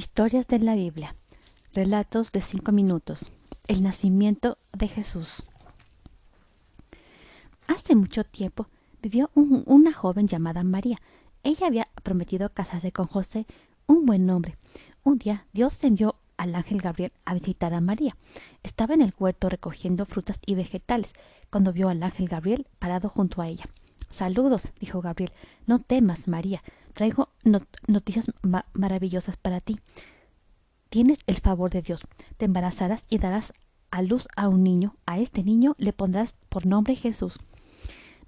Historias de la Biblia. Relatos de cinco minutos. El nacimiento de Jesús. Hace mucho tiempo vivió una joven llamada María. Ella había prometido casarse con José, un buen hombre. Un día Dios envió al ángel Gabriel a visitar a María. Estaba en el huerto recogiendo frutas y vegetales cuando vio al ángel Gabriel parado junto a ella. Saludos, dijo Gabriel. No temas, María. Traigo noticias maravillosas para ti. Tienes el favor de Dios. Te embarazarás y darás a luz a un niño. A este niño le pondrás por nombre Jesús.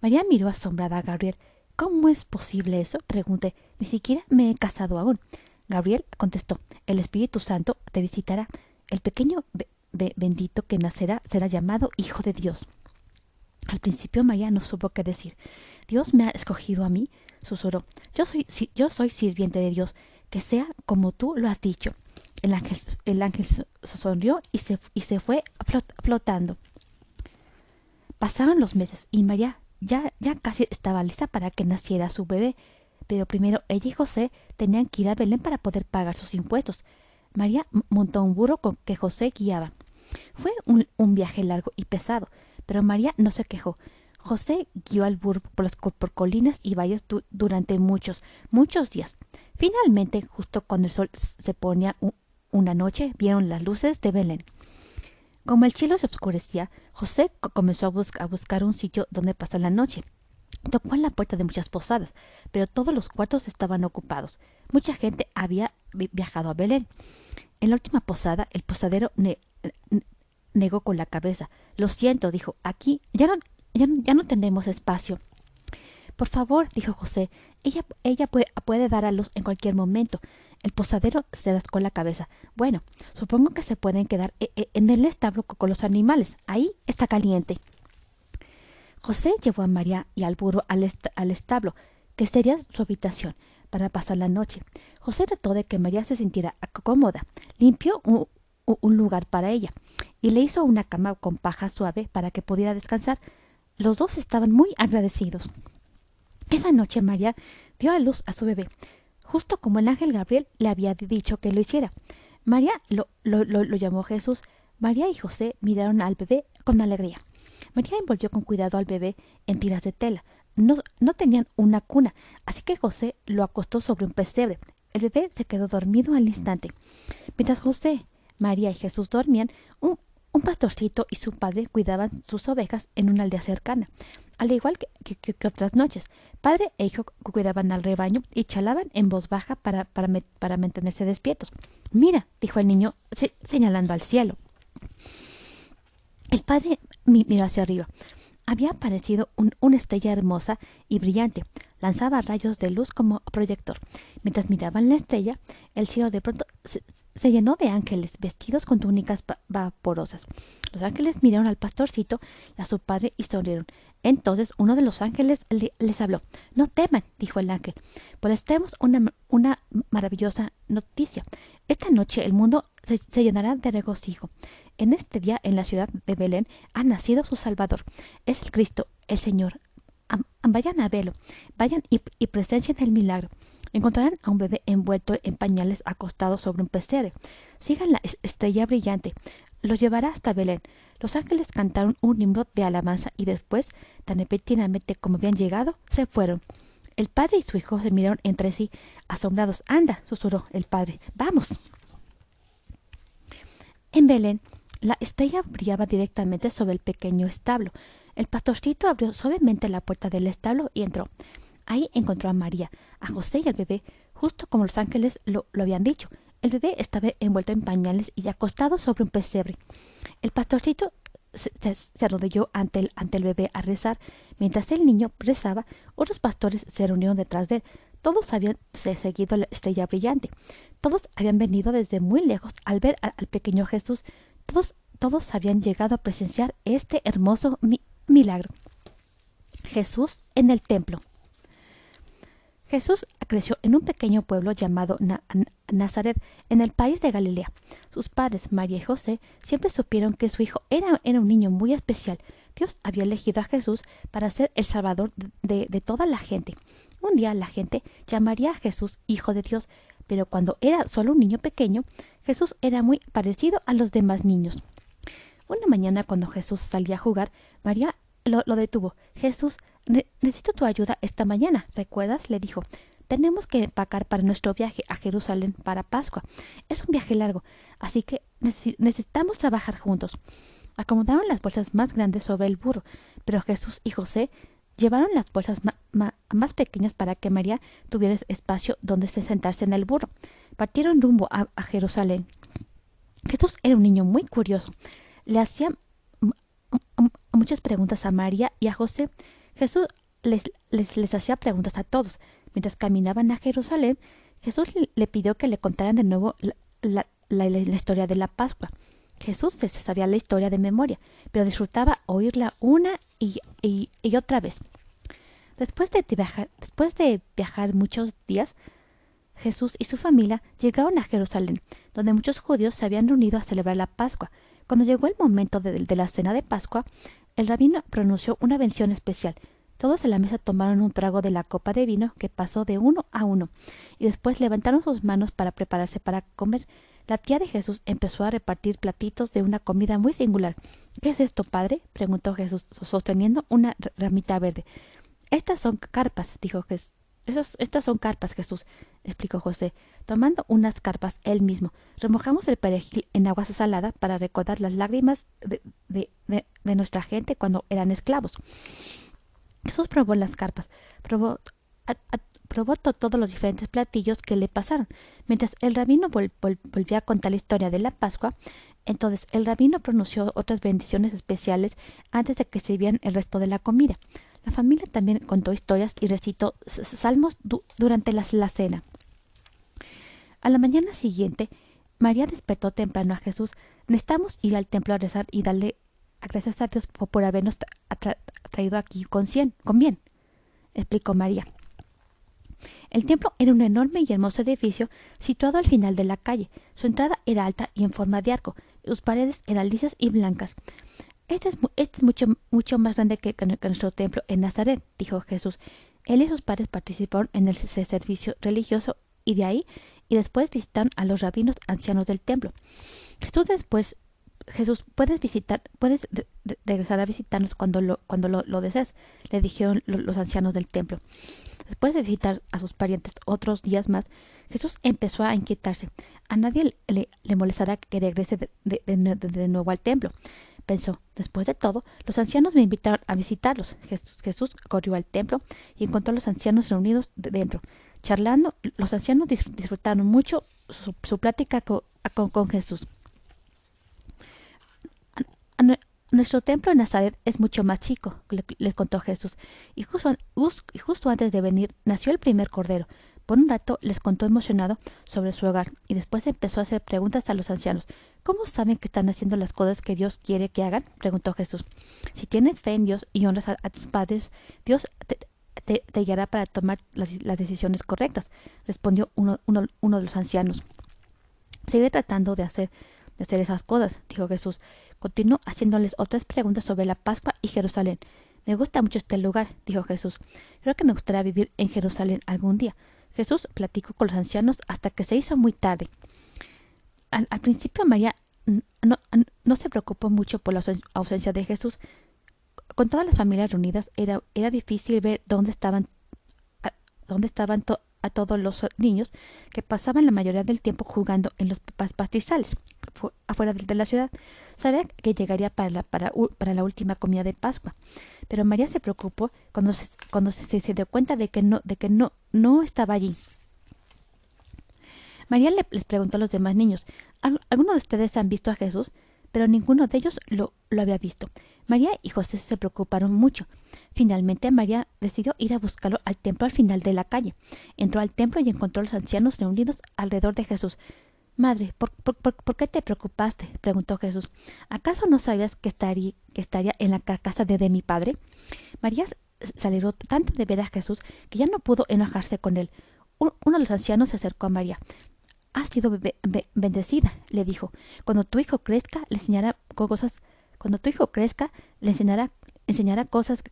María miró asombrada a Gabriel. ¿Cómo es posible eso? pregunté. Ni siquiera me he casado aún. Gabriel contestó. El Espíritu Santo te visitará. El pequeño bendito que nacerá será llamado Hijo de Dios. Al principio María no supo qué decir. Dios me ha escogido a mí, susurró. Yo soy, yo soy sirviente de Dios, que sea como tú lo has dicho. El ángel, el ángel sonrió y se, y se fue flotando. Pasaban los meses y María ya, ya casi estaba lista para que naciera su bebé, pero primero ella y José tenían que ir a Belén para poder pagar sus impuestos. María montó un burro con que José guiaba. Fue un, un viaje largo y pesado, pero María no se quejó. José guió al burro por, las, colinas y valles durante muchos, muchos días. Finalmente, justo cuando el sol se ponía una noche, vieron las luces de Belén. Como el cielo se oscurecía, José comenzó a, a buscar un sitio donde pasar la noche. Tocó en la puerta de muchas posadas, pero todos los cuartos estaban ocupados. Mucha gente había viajado a Belén. En la última posada, el posadero negó con la cabeza. Lo siento, dijo, aquí ya no, ya, no tenemos espacio. Por favor, dijo José, ella, ella puede, dar a luz en cualquier momento. El posadero se rascó la cabeza. Bueno, supongo que se pueden quedar eh, eh, en el establo con los animales. Ahí está caliente. José llevó a María y al burro al, establo, que sería su habitación, para pasar la noche. José trató de que María se sintiera cómoda. Limpió un lugar para ella y le hizo una cama con paja suave para que pudiera descansar. Los dos estaban muy agradecidos. Esa noche María dio a luz a su bebé, justo como el ángel Gabriel le había dicho que lo hiciera. María lo, lo, lo, llamó Jesús. María y José miraron al bebé con alegría. María envolvió con cuidado al bebé en tiras de tela. No, no tenían una cuna, así que José lo acostó sobre un pesebre. El bebé se quedó dormido al instante. Mientras José, María y Jesús dormían, un, un pastorcito y su padre cuidaban sus ovejas en una aldea cercana, al igual que, que, otras noches. Padre e hijo cuidaban al rebaño y chalaban en voz baja para, para, para mantenerse despiertos. Mira, dijo el niño, señalando al cielo. El padre miró hacia arriba. Había aparecido una estrella hermosa y brillante. Lanzaba rayos de luz como proyector. Mientras miraban la estrella, el cielo de pronto se llenó de ángeles vestidos con túnicas vaporosas. Los ángeles miraron al pastorcito y a su padre y sonrieron. Entonces uno de los ángeles les habló. No teman, dijo el ángel, pues tenemos una, una maravillosa noticia. Esta noche el mundo se, llenará de regocijo. En este día en la ciudad de Belén ha nacido su Salvador. Es el Cristo, el Señor. vayan a verlo, vayan y, y presencien el milagro. Encontrarán a un bebé envuelto en pañales acostado sobre un pesebre. Sigan la estrella brillante. Los llevará hasta Belén. Los ángeles cantaron un himno de alabanza y después, tan repentinamente como habían llegado, se fueron. El padre y su hijo se miraron entre sí, asombrados. Anda, susurró el padre. Vamos. En Belén, la estrella brillaba directamente sobre el pequeño establo. El pastorcito abrió suavemente la puerta del establo y entró. Ahí encontró a María, a José y al bebé, justo como los ángeles lo, habían dicho. El bebé estaba envuelto en pañales y acostado sobre un pesebre. El pastorcito se, arrodilló ante el, ante el bebé a rezar. Mientras el niño rezaba, otros pastores se reunieron detrás de él. Todos habían seguido la estrella brillante. Todos habían venido desde muy lejos al ver al, pequeño Jesús. Todos, todos habían llegado a presenciar este hermoso milagro. Jesús en el templo. Jesús creció en un pequeño pueblo llamado Nazaret, en el país de Galilea. Sus padres, María y José, siempre supieron que su hijo era, un niño muy especial. Dios había elegido a Jesús para ser el Salvador de, toda la gente. Un día la gente llamaría a Jesús Hijo de Dios, pero cuando era solo un niño pequeño, Jesús era muy parecido a los demás niños. Una mañana cuando Jesús salía a jugar, María lo, detuvo. Jesús, necesito tu ayuda esta mañana, ¿recuerdas? le dijo. Tenemos que empacar para nuestro viaje a Jerusalén para Pascua. Es un viaje largo, así que necesitamos trabajar juntos. Acomodaron las bolsas más grandes sobre el burro, pero Jesús y José llevaron las bolsas más pequeñas para que María tuviera espacio donde se sentarse en el burro. Partieron rumbo a, Jerusalén. Jesús era un niño muy curioso. Le hacía muchas preguntas a María y a José. Jesús les, hacía preguntas a todos. Mientras caminaban a Jerusalén, Jesús le pidió que le contaran de nuevo la, historia de la Pascua. Jesús se sabía la historia de memoria, pero disfrutaba oírla una y, y, otra vez. Después de, viajar, después de viajar muchos días, Jesús y su familia llegaron a Jerusalén, donde muchos judíos se habían reunido a celebrar la Pascua. Cuando llegó el momento de, de la cena de Pascua, el rabino pronunció una bendición especial. Todos en la mesa tomaron un trago de la copa de vino que pasó de uno a uno, y después levantaron sus manos para prepararse para comer. La tía de Jesús empezó a repartir platitos de una comida muy singular. ¿Qué es esto, padre? preguntó Jesús, sosteniendo una ramita verde. Estas son carpas, dijo Jesús. estas son carpas, Jesús, explicó José, tomando unas carpas él mismo. Remojamos el perejil en agua salada para recordar las lágrimas de, de, de, nuestra gente cuando eran esclavos. Jesús probó las carpas, probó probó todos los diferentes platillos que le pasaron. Mientras el rabino volvía a contar la historia de la Pascua, entonces el rabino pronunció otras bendiciones especiales antes de que sirvieran el resto de la comida. La familia también contó historias y recitó salmos durante la, cena. A la mañana siguiente, María despertó temprano a Jesús. Necesitamos ir al templo a rezar y darle gracias a Dios por, habernos traído aquí con, cien, con bien, explicó María. El templo era un enorme y hermoso edificio situado al final de la calle. Su entrada era alta y en forma de arco. Sus paredes eran lisas y blancas. Este es, este mucho, mucho más grande que, nuestro templo en Nazaret, dijo Jesús. Él y sus padres participaron en el servicio religioso y de ahí y después visitaron a los rabinos ancianos del templo. Jesús después Jesús, puedes visitar, puedes regresar a visitarnos cuando lo, cuando lo, desees, le dijeron los ancianos del templo. Después de visitar a sus parientes otros días más, Jesús empezó a inquietarse. A nadie le, molestará que regrese de, nuevo al templo. Pensó, después de todo, los ancianos me invitaron a visitarlos. Jesús, corrió al templo y encontró a los ancianos reunidos dentro. Charlando, los ancianos disfrutaron mucho su, plática con Jesús. Nuestro templo en Nazaret es mucho más chico, les contó Jesús, y justo, antes de venir nació el primer cordero. Por un rato les contó emocionado sobre su hogar y después empezó a hacer preguntas a los ancianos. ¿Cómo saben que están haciendo las cosas que Dios quiere que hagan? preguntó Jesús. Si tienes fe en Dios y honras a, tus padres, Dios te, guiará para tomar las, decisiones correctas, respondió uno, uno, de los ancianos. Sigue tratando de hacer, de hacer esas cosas, dijo Jesús. Continuó haciéndoles otras preguntas sobre la Pascua y Jerusalén. Me gusta mucho este lugar, dijo Jesús. Creo que me gustaría vivir en Jerusalén algún día. Jesús platicó con los ancianos hasta que se hizo muy tarde. Al, principio María no, no, se preocupó mucho por la ausencia de Jesús. Con todas las familias reunidas era, era difícil ver dónde estaban, dónde estaban a todos los niños que pasaban la mayoría del tiempo jugando en los pastizales afuera de la ciudad. Sabía que llegaría para la, para, para la última comida de Pascua, pero María se preocupó cuando se, cuando se, dio cuenta de que no, de que no, no estaba allí. María le, les preguntó a los demás niños, ¿alguno de ustedes han visto a Jesús? Pero ninguno de ellos lo, lo había visto. María y José se preocuparon mucho. Finalmente María decidió ir a buscarlo al templo al final de la calle. Entró al templo y encontró a los ancianos reunidos alrededor de Jesús. Madre, ¿por, qué te preocupaste? preguntó Jesús. ¿Acaso no sabías que estaría, en la casa de, mi padre? María se alegró tanto de ver a Jesús que ya no pudo enojarse con él. uno de los ancianos se acercó a María. Has sido bendecida, le dijo. Cuando tu hijo crezca, le enseñará cosas. Cuando tu hijo crezca, le enseñará, enseñará cosas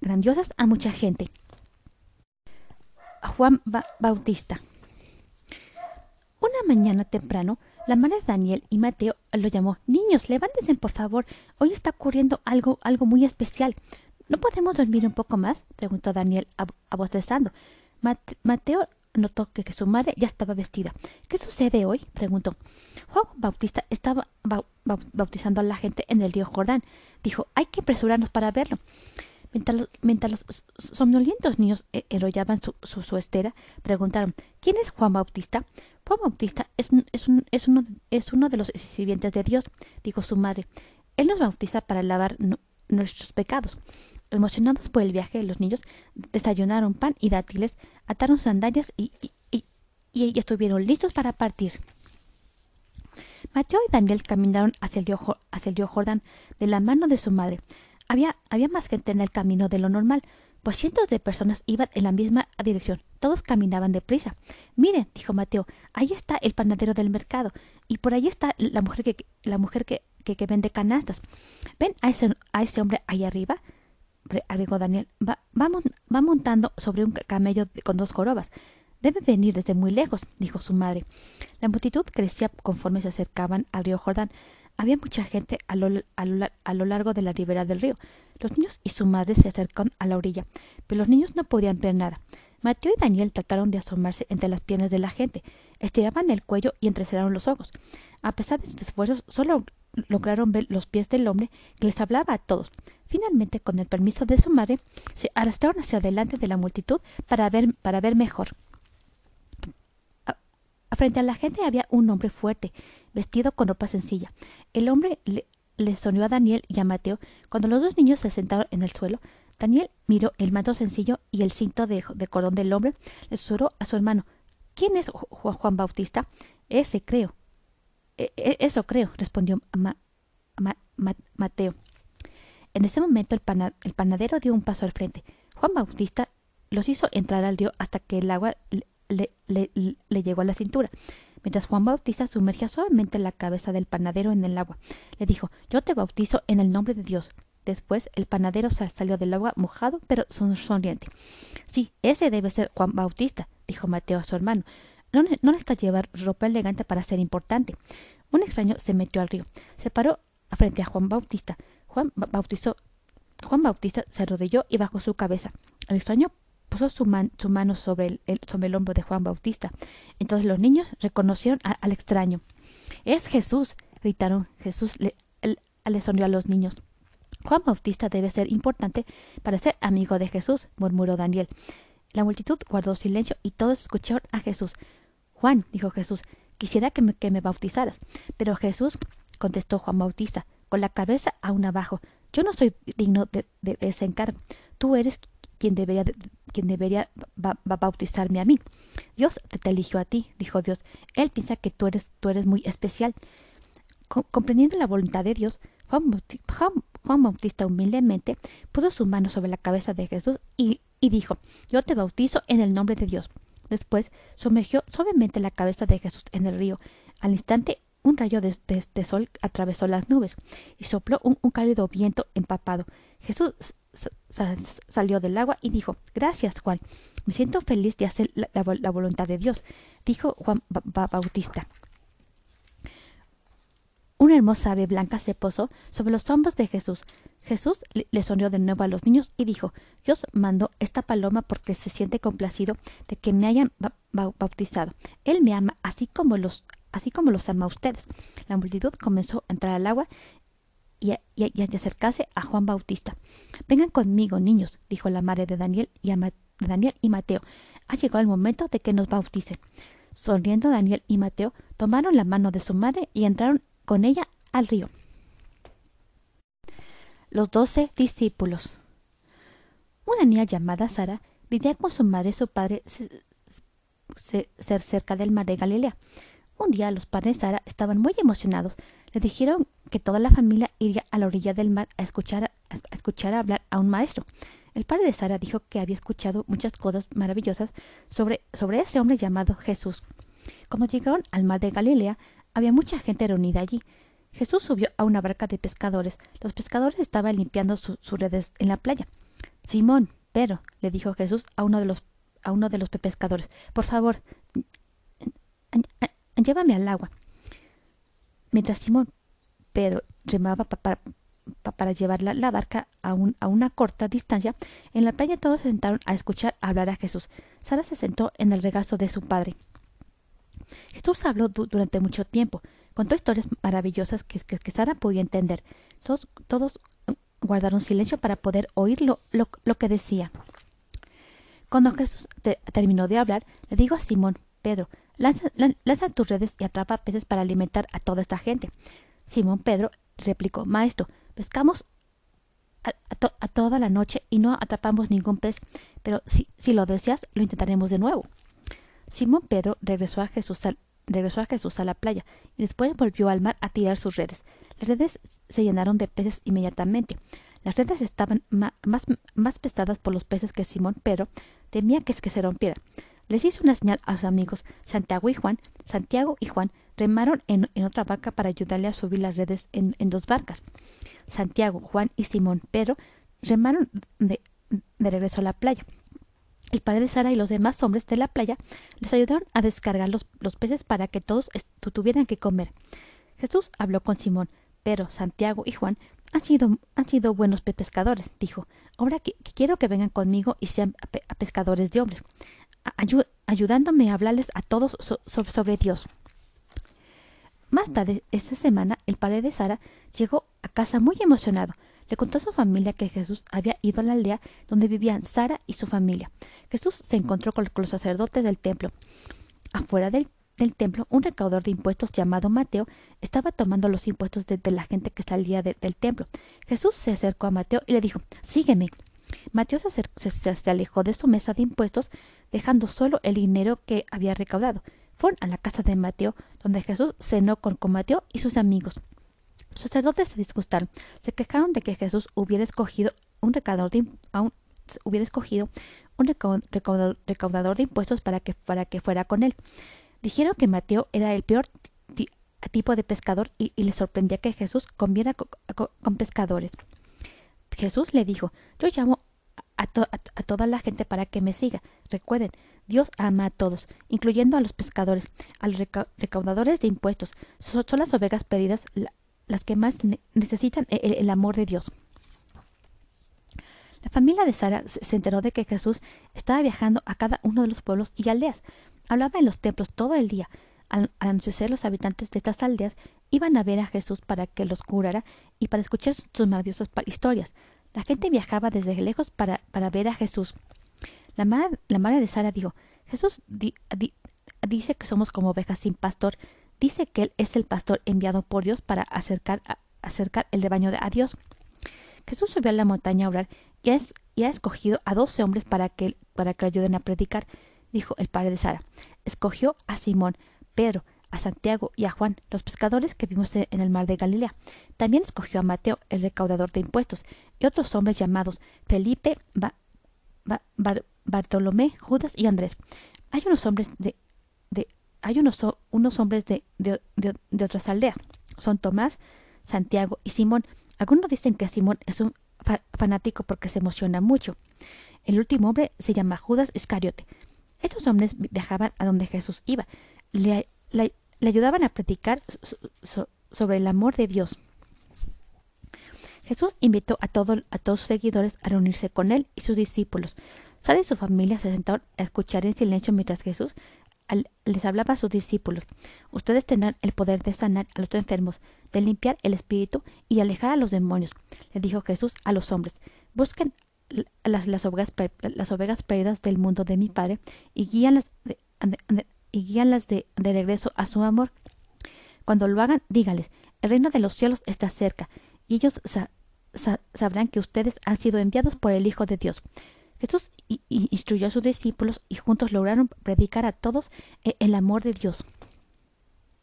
grandiosas a mucha gente. Juan Bautista. mañana temprano, la madre de Daniel y Mateo lo llamó. Niños, levántense, por favor. Hoy está ocurriendo algo, algo muy especial. ¿No podemos dormir un poco más? preguntó Daniel abostezando. Mateo notó que, su madre ya estaba vestida. ¿Qué sucede hoy? preguntó. Juan Bautista estaba bautizando a la gente en el río Jordán. Dijo, hay que apresurarnos para verlo. Mientras los, somnolientos niños enrollaban su, su, estera, preguntaron, ¿quién es Juan Bautista? Juan Bautista es, es, es, uno, es uno de los sirvientes de Dios, dijo su madre. Él nos bautiza para lavar nuestros pecados. Emocionados por el viaje, los niños desayunaron pan y dátiles, ataron sandalias y, y, estuvieron listos para partir. Mateo y Daniel caminaron hacia el, río, hacia el río Jordán de la mano de su madre. Había, había más gente en el camino de lo normal, pues cientos de personas iban en la misma dirección. Todos caminaban deprisa. Miren, dijo Mateo, ahí está el panadero del mercado, y por ahí está la mujer que, la mujer que, que, vende canastas. ¿Ven a ese, a ese hombre ahí arriba? Agregó Daniel, va, va, montando sobre un camello con dos jorobas. Debe venir desde muy lejos, dijo su madre. La multitud crecía conforme se acercaban al río Jordán. Había mucha gente a lo, a, lo, largo de la ribera del río. Los niños y su madre se acercaron a la orilla, pero los niños no podían ver nada. Mateo y Daniel trataron de asomarse entre las piernas de la gente. Estiraban el cuello y entrecerraron los ojos. A pesar de sus esfuerzos, solo lograron ver los pies del hombre que les hablaba a todos. Finalmente, con el permiso de su madre, se arrastraron hacia adelante de la multitud para ver, para ver mejor. frente a la gente había un hombre fuerte, vestido con ropa sencilla. El hombre le, le sonrió a Daniel y a Mateo. Cuando los dos niños se sentaron en el suelo, Daniel miró el manto sencillo y el cinto de, cordón del hombre. Le susurró a su hermano. ¿Quién es Juan Bautista? Ese creo. E, e, eso creo, respondió Mateo. En ese momento el, panadero dio un paso al frente. Juan Bautista los hizo entrar al río hasta que el agua le, llegó a la cintura. Mientras Juan Bautista sumergía suavemente la cabeza del panadero en el agua, le dijo Yo te bautizo en el nombre de Dios. Después el panadero salió del agua mojado pero sonriente. Sí, ese debe ser Juan Bautista, dijo Mateo a su hermano. No, no necesita llevar ropa elegante para ser importante. Un extraño se metió al río. Se paró frente a Juan Bautista. Juan bautizó. Juan Bautista se arrodilló y bajó su cabeza. El extraño puso su, mano sobre el, hombro de Juan Bautista. Entonces los niños reconocieron al extraño. Es Jesús, gritaron. Jesús le, sonrió a los niños. Juan Bautista debe ser importante para ser amigo de Jesús, murmuró Daniel. La multitud guardó silencio y todos escucharon a Jesús. Juan, dijo Jesús, quisiera que me bautizaras. Pero Jesús, contestó Juan Bautista, con la cabeza aún abajo. Yo no soy digno de, ese encargo. Tú eres quien debería, quien debería bautizarme a mí. Dios te, eligió a ti, dijo Dios. Él piensa que tú eres, tú eres muy especial. comprendiendo la voluntad de Dios, Juan, Bautista humildemente puso su mano sobre la cabeza de Jesús y, y dijo, yo te bautizo en el nombre de Dios. Después sumergió suavemente la cabeza de Jesús en el río. Al instante un rayo de, sol atravesó las nubes y sopló un, cálido viento empapado. Jesús salió del agua y dijo, Gracias, Juan. Me siento feliz de hacer la, voluntad de Dios, dijo Juan Bautista. Una hermosa ave blanca se posó sobre los hombros de Jesús. Jesús le sonrió de nuevo a los niños y dijo, Dios mandó esta paloma porque se siente complacido de que me hayan bautizado. Él me ama así como los así como los ama ustedes. La multitud comenzó a entrar al agua y a, acercarse a Juan Bautista. Vengan conmigo, niños, dijo la madre de Daniel y, Daniel y Mateo. Ha llegado el momento de que nos bauticen. Sonriendo Daniel y Mateo tomaron la mano de su madre y entraron con ella al río. Los doce discípulos. Una niña llamada Sara vivía con su madre y su padre cerca del mar de Galilea. Un día los padres de Sara estaban muy emocionados. Le dijeron que toda la familia iría a la orilla del mar a escuchar, a hablar a un maestro. El padre de Sara dijo que había escuchado muchas cosas maravillosas sobre, ese hombre llamado Jesús. Cuando llegaron al mar de Galilea, había mucha gente reunida allí. Jesús subió a una barca de pescadores. Los pescadores estaban limpiando sus redes en la playa. Simón, pero, le dijo Jesús a uno de los, uno de los pescadores, por favor, llévame al agua. Mientras Simón Pedro remaba para, llevar la, barca a, una corta distancia, en la playa todos se sentaron a escuchar hablar a Jesús. Sara se sentó en el regazo de su padre. Jesús habló durante mucho tiempo, contó historias maravillosas que, Sara podía entender. Todos, guardaron silencio para poder oír lo, que decía. Cuando Jesús terminó de hablar, le dijo a Simón, Pedro, lanza, tus redes y atrapa peces para alimentar a toda esta gente. Simón Pedro replicó, Maestro, pescamos a, toda la noche y no atrapamos ningún pez, pero si, lo deseas, lo intentaremos de nuevo. Simón Pedro regresó a Jesús a la playa y después volvió al mar a tirar sus redes. Las redes se llenaron de peces inmediatamente. Las redes estaban más, más pesadas por los peces que Simón Pedro temía que, que se rompieran. Les hizo una señal a sus amigos Santiago y Juan. Santiago y Juan remaron en, otra barca para ayudarle a subir las redes en, dos barcas. Santiago, Juan y Simón Pedro remaron de, regreso a la playa. El padre de Sara y los demás hombres de la playa les ayudaron a descargar los, peces para que todos tuvieran que comer. Jesús habló con Simón, pero Santiago y Juan han sido, buenos pescadores, dijo. Ahora quiero que vengan conmigo y sean pescadores de hombres, ayudándome a hablarles a todos sobre Dios. Más tarde, esta semana, el padre de Sara llegó a casa muy emocionado. Le contó a su familia que Jesús había ido a la aldea donde vivían Sara y su familia. Jesús se encontró con los sacerdotes del templo. Afuera del, templo, un recaudador de impuestos llamado Mateo estaba tomando los impuestos de, la gente que salía del templo. Jesús se acercó a Mateo y le dijo, Sígueme. Mateo se alejó de su mesa de impuestos, dejando solo el dinero que había recaudado fueron a la casa de Mateo, donde Jesús cenó con, Mateo y sus amigos. Los sacerdotes se disgustaron, se quejaron de que Jesús hubiera escogido un recaudador de, impuestos para que, para que fuera con él. Dijeron que Mateo era el peor tipo de pescador y, les sorprendía que Jesús comiera con pescadores. Jesús le dijo, yo llamo a, toda la gente para que me siga. Recuerden, Dios ama a todos, incluyendo a los pescadores, a los recaudadores de impuestos. Son, las ovejas pedidas las que más necesitan el, el, amor de Dios. La familia de Sara se enteró de que Jesús estaba viajando a cada uno de los pueblos y aldeas. Hablaba en los templos todo el día. Al, anochecer los habitantes de estas aldeas iban a ver a Jesús para que los curara y para escuchar sus maravillosas historias. La gente viajaba desde lejos para, para ver a Jesús. La madre, de Sara dijo, Jesús dice que somos como ovejas sin pastor, dice que Él es el pastor enviado por Dios para acercar, acercar el rebaño a Dios. Jesús subió a la montaña a orar y ha, y ha escogido a doce hombres para que, para que ayuden a predicar, dijo el padre de Sara. Escogió a Simón, Pedro, a Santiago y a Juan, los pescadores que vimos en el mar de Galilea. También escogió a Mateo, el recaudador de impuestos, y otros hombres llamados Felipe, Bartolomé, Judas y Andrés. Hay unos hombres de, de hay unos, unos hombres de, de, de, otras aldeas. Son Tomás, Santiago y Simón. Algunos dicen que Simón es un fanático porque se emociona mucho. El último hombre se llama Judas Iscariote. Estos hombres viajaban a donde Jesús iba. Le, le, ayudaban a predicar sobre el amor de Dios. Jesús invitó a, todo, a todos sus seguidores a reunirse con él y sus discípulos. Sara y su familia se sentaron a escuchar en silencio mientras Jesús les hablaba a sus discípulos. Ustedes tendrán el poder de sanar a los enfermos, de limpiar el espíritu y de alejar a los demonios, le dijo Jesús a los hombres. Busquen las, las, ovejas, las ovejas perdidas del mundo de mi Padre y guíanlas de, y guíanlas de, regreso a su amor. Cuando lo hagan, dígales, el reino de los cielos está cerca, y ellos sabrán que ustedes han sido enviados por el Hijo de Dios. Jesús instruyó a sus discípulos y juntos lograron predicar a todos e-, el amor de Dios.